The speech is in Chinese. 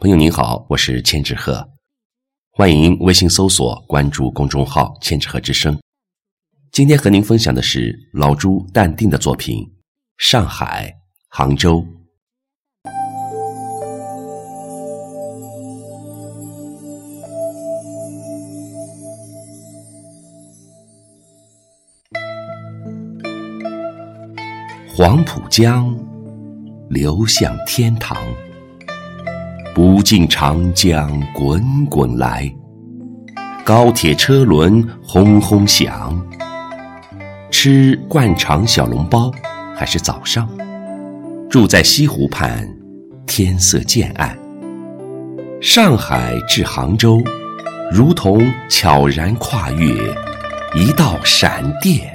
朋友您好，我是千纸鹤，欢迎微信搜索关注公众号“千纸鹤之声”。今天和您分享的是老朱淡定的作品《上海、杭州》。黄浦江流向天堂，不尽长江滚滚来，高铁车轮轰轰响。吃灌肠小笼包还是早上？住在西湖畔，天色渐暗。上海至杭州，如同悄然跨越一道闪电。